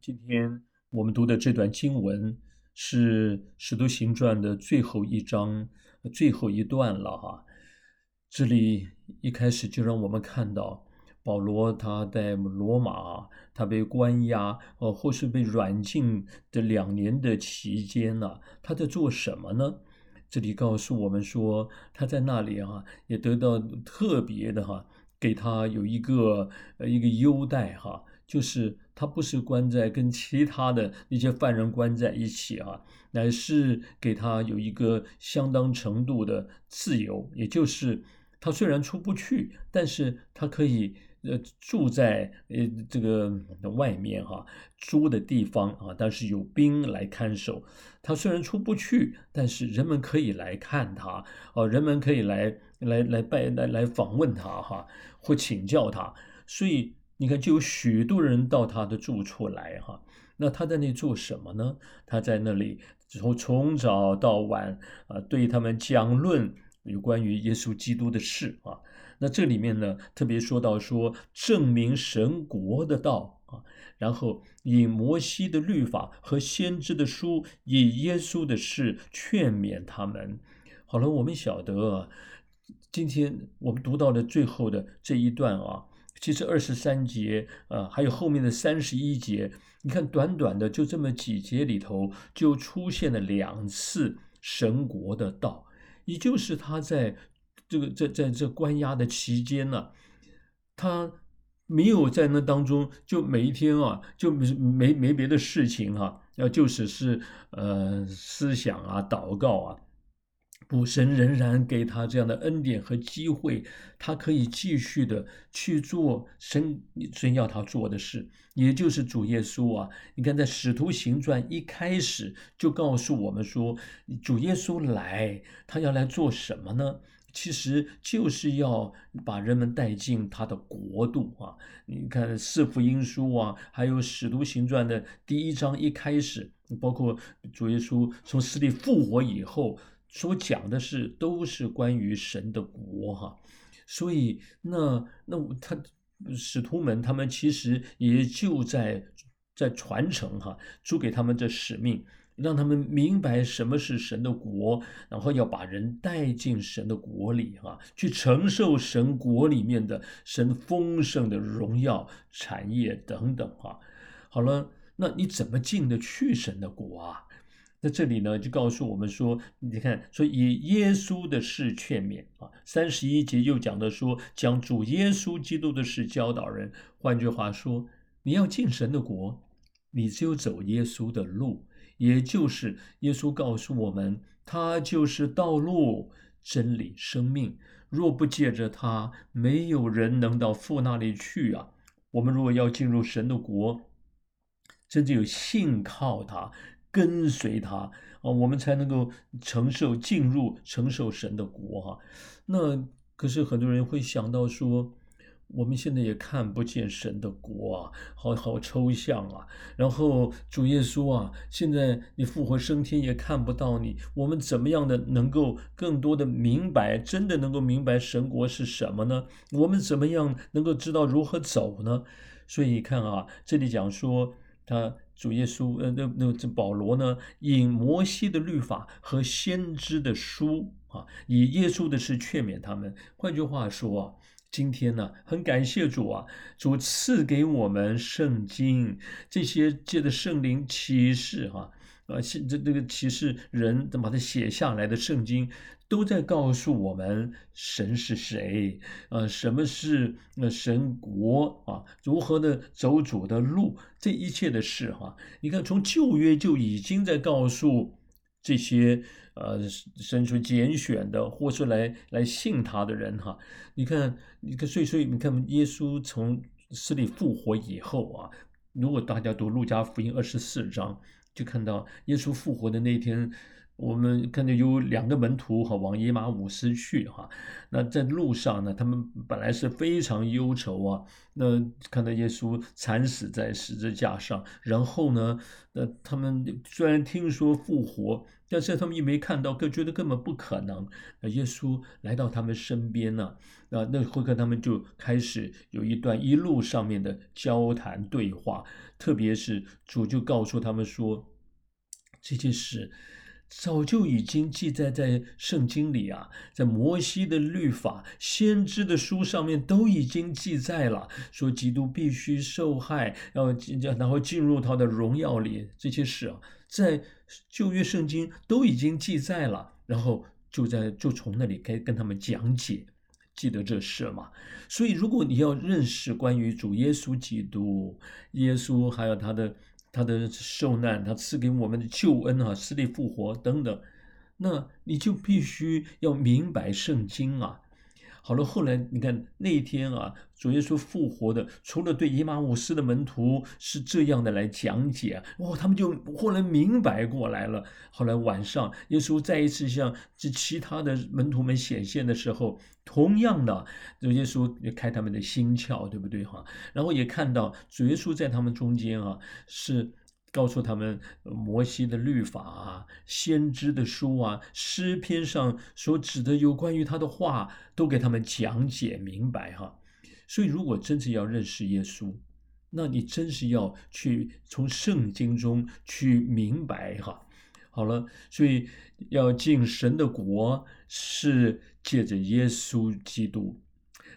今天我们读的这段经文是《使徒行传》的最后一章最后一段了哈。这里一开始就让我们看到保罗他在罗马，他被关押，哦，或是被软禁的两年的期间呢，他在做什么呢？这里告诉我们说，他在那里啊，也得到特别的哈，给他有一个呃一个优待哈。就是他不是关在跟其他的那些犯人关在一起啊，乃是给他有一个相当程度的自由，也就是他虽然出不去，但是他可以呃住在呃这个外面哈租的地方啊，但是有兵来看守。他虽然出不去，但是人们可以来看他啊，人们可以来来来拜来来访问他哈，或请教他，所以。你看，就有许多人到他的住处来哈。那他在那做什么呢？他在那里从从早到晚啊，对他们讲论有关于耶稣基督的事啊。那这里面呢，特别说到说证明神国的道啊，然后以摩西的律法和先知的书，以耶稣的事劝勉他们。好了，我们晓得，今天我们读到的最后的这一段啊。其实二十三节，呃，还有后面的三十一节，你看短短的就这么几节里头，就出现了两次神国的道，也就是他在这个在在这关押的期间呢，他没有在那当中，就每一天啊，就没没没别的事情哈，要就只是呃思想啊，祷告啊。不，神仍然给他这样的恩典和机会，他可以继续的去做神神要他做的事，也就是主耶稣啊。你看，在使徒行传一开始就告诉我们说，主耶稣来，他要来做什么呢？其实就是要把人们带进他的国度啊。你看四福音书啊，还有使徒行传的第一章一开始，包括主耶稣从死里复活以后。所讲的是都是关于神的国哈，所以那那他使徒们他们其实也就在在传承哈，租给他们这使命，让他们明白什么是神的国，然后要把人带进神的国里哈，去承受神国里面的神丰盛的荣耀产业等等哈。好了，那你怎么进得去神的国啊？在这里呢，就告诉我们说，你看，说以耶稣的事劝勉啊，三十一节又讲的说，讲主耶稣基督的事教导人。换句话说，你要进神的国，你只有走耶稣的路，也就是耶稣告诉我们，他就是道路、真理、生命。若不借着他，没有人能到父那里去啊。我们如果要进入神的国，真正有信靠他。跟随他啊，我们才能够承受进入承受神的国哈。那可是很多人会想到说，我们现在也看不见神的国啊，好好抽象啊。然后主耶稣啊，现在你复活升天也看不到你，我们怎么样的能够更多的明白，真的能够明白神国是什么呢？我们怎么样能够知道如何走呢？所以你看啊，这里讲说他。主耶稣，呃，那那这保罗呢，引摩西的律法和先知的书啊，以耶稣的事劝勉他们。换句话说啊，今天呢，很感谢主啊，主赐给我们圣经这些界的圣灵启示哈。现这这个其实人把它写下来的圣经，都在告诉我们神是谁，呃，什么是那神国啊，如何的走主的路，这一切的事哈，你看从旧约就已经在告诉这些呃神出拣选的或是来来信他的人哈，你看你看所以所以你看耶稣从死里复活以后啊，如果大家读路加福音二十四章。就看到耶稣复活的那天，我们看见有两个门徒哈往耶马五斯去哈，那在路上呢，他们本来是非常忧愁啊。那看到耶稣惨死在十字架上，然后呢，那他们虽然听说复活，但是他们也没看到，更觉得根本不可能。那耶稣来到他们身边呢，那那会跟他们就开始有一段一路上面的交谈对话，特别是主就告诉他们说这件事。早就已经记载在圣经里啊，在摩西的律法、先知的书上面都已经记载了，说基督必须受害，要然后进入他的荣耀里，这些事啊，在旧约圣经都已经记载了，然后就在就从那里开跟他们讲解，记得这事嘛。所以，如果你要认识关于主耶稣基督、耶稣还有他的。他的受难，他赐给我们的救恩啊，死里复活等等，那你就必须要明白圣经啊。好了，后来你看那一天啊，主耶稣复活的，除了对以马五斯的门徒是这样的来讲解，哇，他们就后来明白过来了。后来晚上，耶稣再一次向这其他的门徒们显现的时候，同样的，主耶稣也开他们的心窍，对不对哈？然后也看到主耶稣在他们中间啊，是。告诉他们摩西的律法啊、先知的书啊、诗篇上所指的有关于他的话，都给他们讲解明白哈。所以，如果真正要认识耶稣，那你真是要去从圣经中去明白哈。好了，所以要进神的国是借着耶稣基督。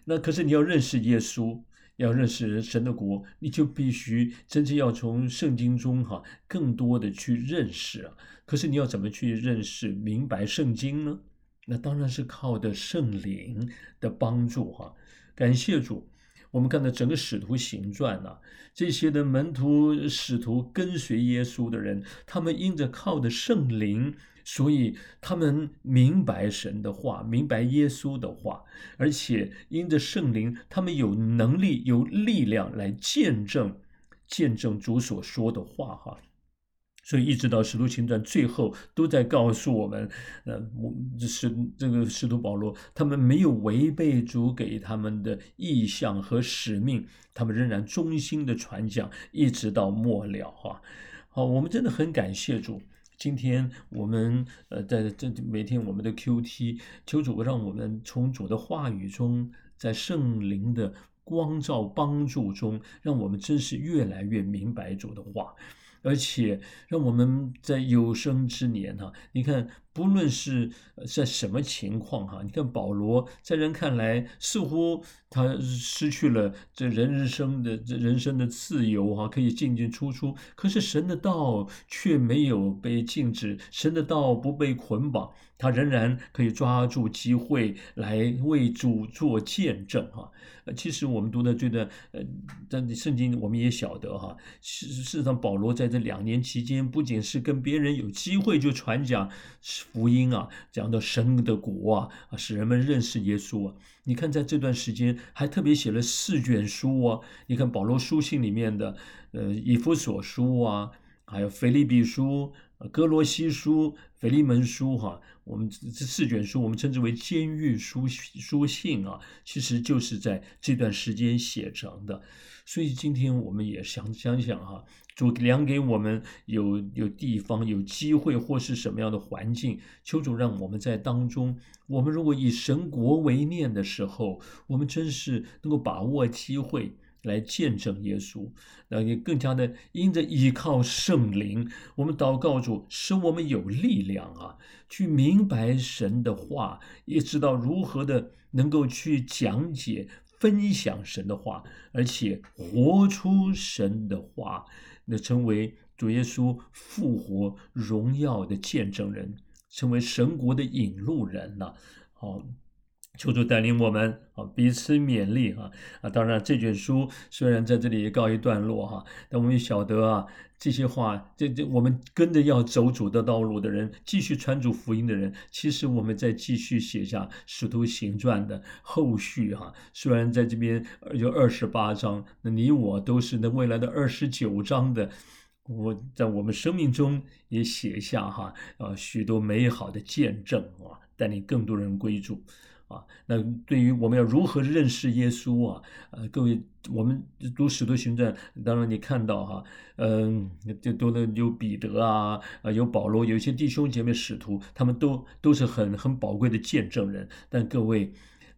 那可是你要认识耶稣。要认识神的国，你就必须真正要从圣经中哈更多的去认识啊。可是你要怎么去认识明白圣经呢？那当然是靠的圣灵的帮助哈。感谢主，我们看到整个使徒行传呐，这些的门徒、使徒跟随耶稣的人，他们因着靠的圣灵。所以他们明白神的话，明白耶稣的话，而且因着圣灵，他们有能力、有力量来见证、见证主所说的话。哈，所以一直到使徒行传最后，都在告诉我们，呃，我使这个使徒保罗，他们没有违背主给他们的意向和使命，他们仍然忠心的传讲，一直到末了。哈，好，我们真的很感谢主。今天我们呃，在这每天我们的 Q T 求主让我们从主的话语中，在圣灵的光照帮助中，让我们真是越来越明白主的话。而且让我们在有生之年哈，你看，不论是在什么情况哈，你看保罗在人看来似乎他失去了这人生的这人生的自由哈，可以进进出出，可是神的道却没有被禁止，神的道不被捆绑，他仍然可以抓住机会来为主做见证哈。其实我们读的这段，呃，但圣经我们也晓得哈，事事实上保罗在这两年期间，不仅是跟别人有机会就传讲福音啊，讲到神的国啊，啊，使人们认识耶稣啊。你看在这段时间还特别写了四卷书啊。你看保罗书信里面的，呃，以弗所书啊，还有腓利比书、哥罗西书、腓利门书哈。我们这四卷书，我们称之为监狱书书信啊，其实就是在这段时间写成的。所以今天我们也想想想哈，主量给我们有有地方、有机会或是什么样的环境，求主让我们在当中，我们如果以神国为念的时候，我们真是能够把握机会。来见证耶稣，那也更加的因着依靠圣灵，我们祷告主，使我们有力量啊，去明白神的话，也知道如何的能够去讲解、分享神的话，而且活出神的话，那成为主耶稣复活荣耀的见证人，成为神国的引路人了。好。求主带领我们啊，彼此勉励啊啊！当然，这卷书虽然在这里告一段落哈，但我们也晓得啊，这些话，这这我们跟着要走主的道路的人，继续传主福音的人，其实我们在继续写下《使徒行传》的后续哈。虽然在这边有二十八章，那你我都是那未来的二十九章的。我在我们生命中也写下哈啊许多美好的见证啊，带领更多人归主。啊，那对于我们要如何认识耶稣啊？呃，各位，我们读《使徒行传》，当然你看到哈，嗯，就多了有彼得啊，啊，有保罗，有一些弟兄姐妹使徒，他们都都是很很宝贵的见证人。但各位，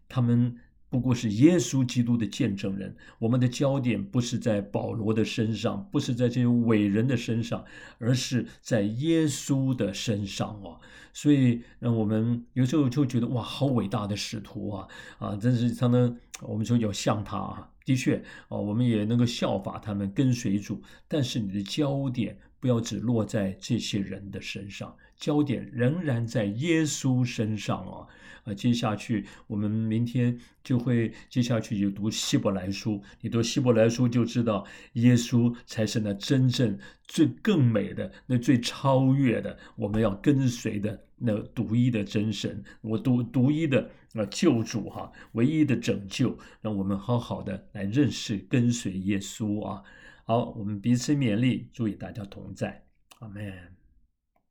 他们。不过是耶稣基督的见证人，我们的焦点不是在保罗的身上，不是在这些伟人的身上，而是在耶稣的身上哦。所以让我们有时候就觉得哇，好伟大的使徒啊啊！真是他们，我们说要像他啊，的确啊，我们也能够效法他们，跟随主。但是你的焦点不要只落在这些人的身上，焦点仍然在耶稣身上哦。啊，接下去我们明天就会接下去就读希伯来书。你读希伯来书就知道，耶稣才是那真正最更美的、那最超越的，我们要跟随的那独一的真神，我独独一的啊救主哈，唯一的拯救，让我们好好的来认识跟随耶稣啊。好，我们彼此勉励，祝与大家同在，阿门。